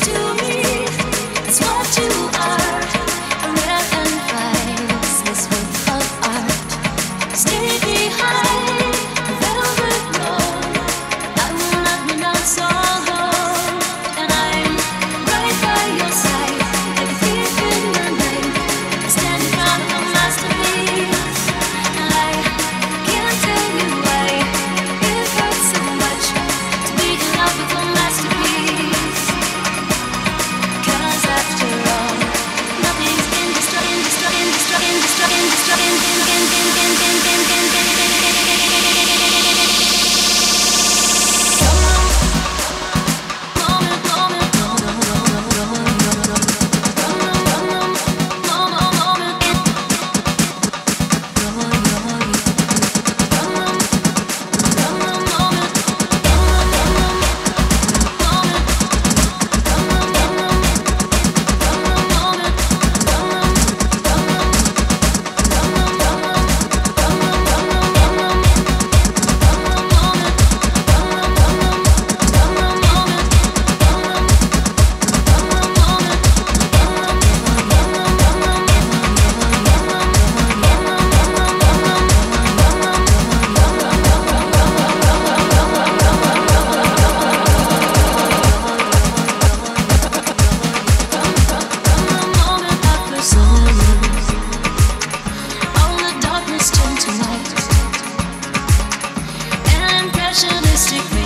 to me. nationalistic.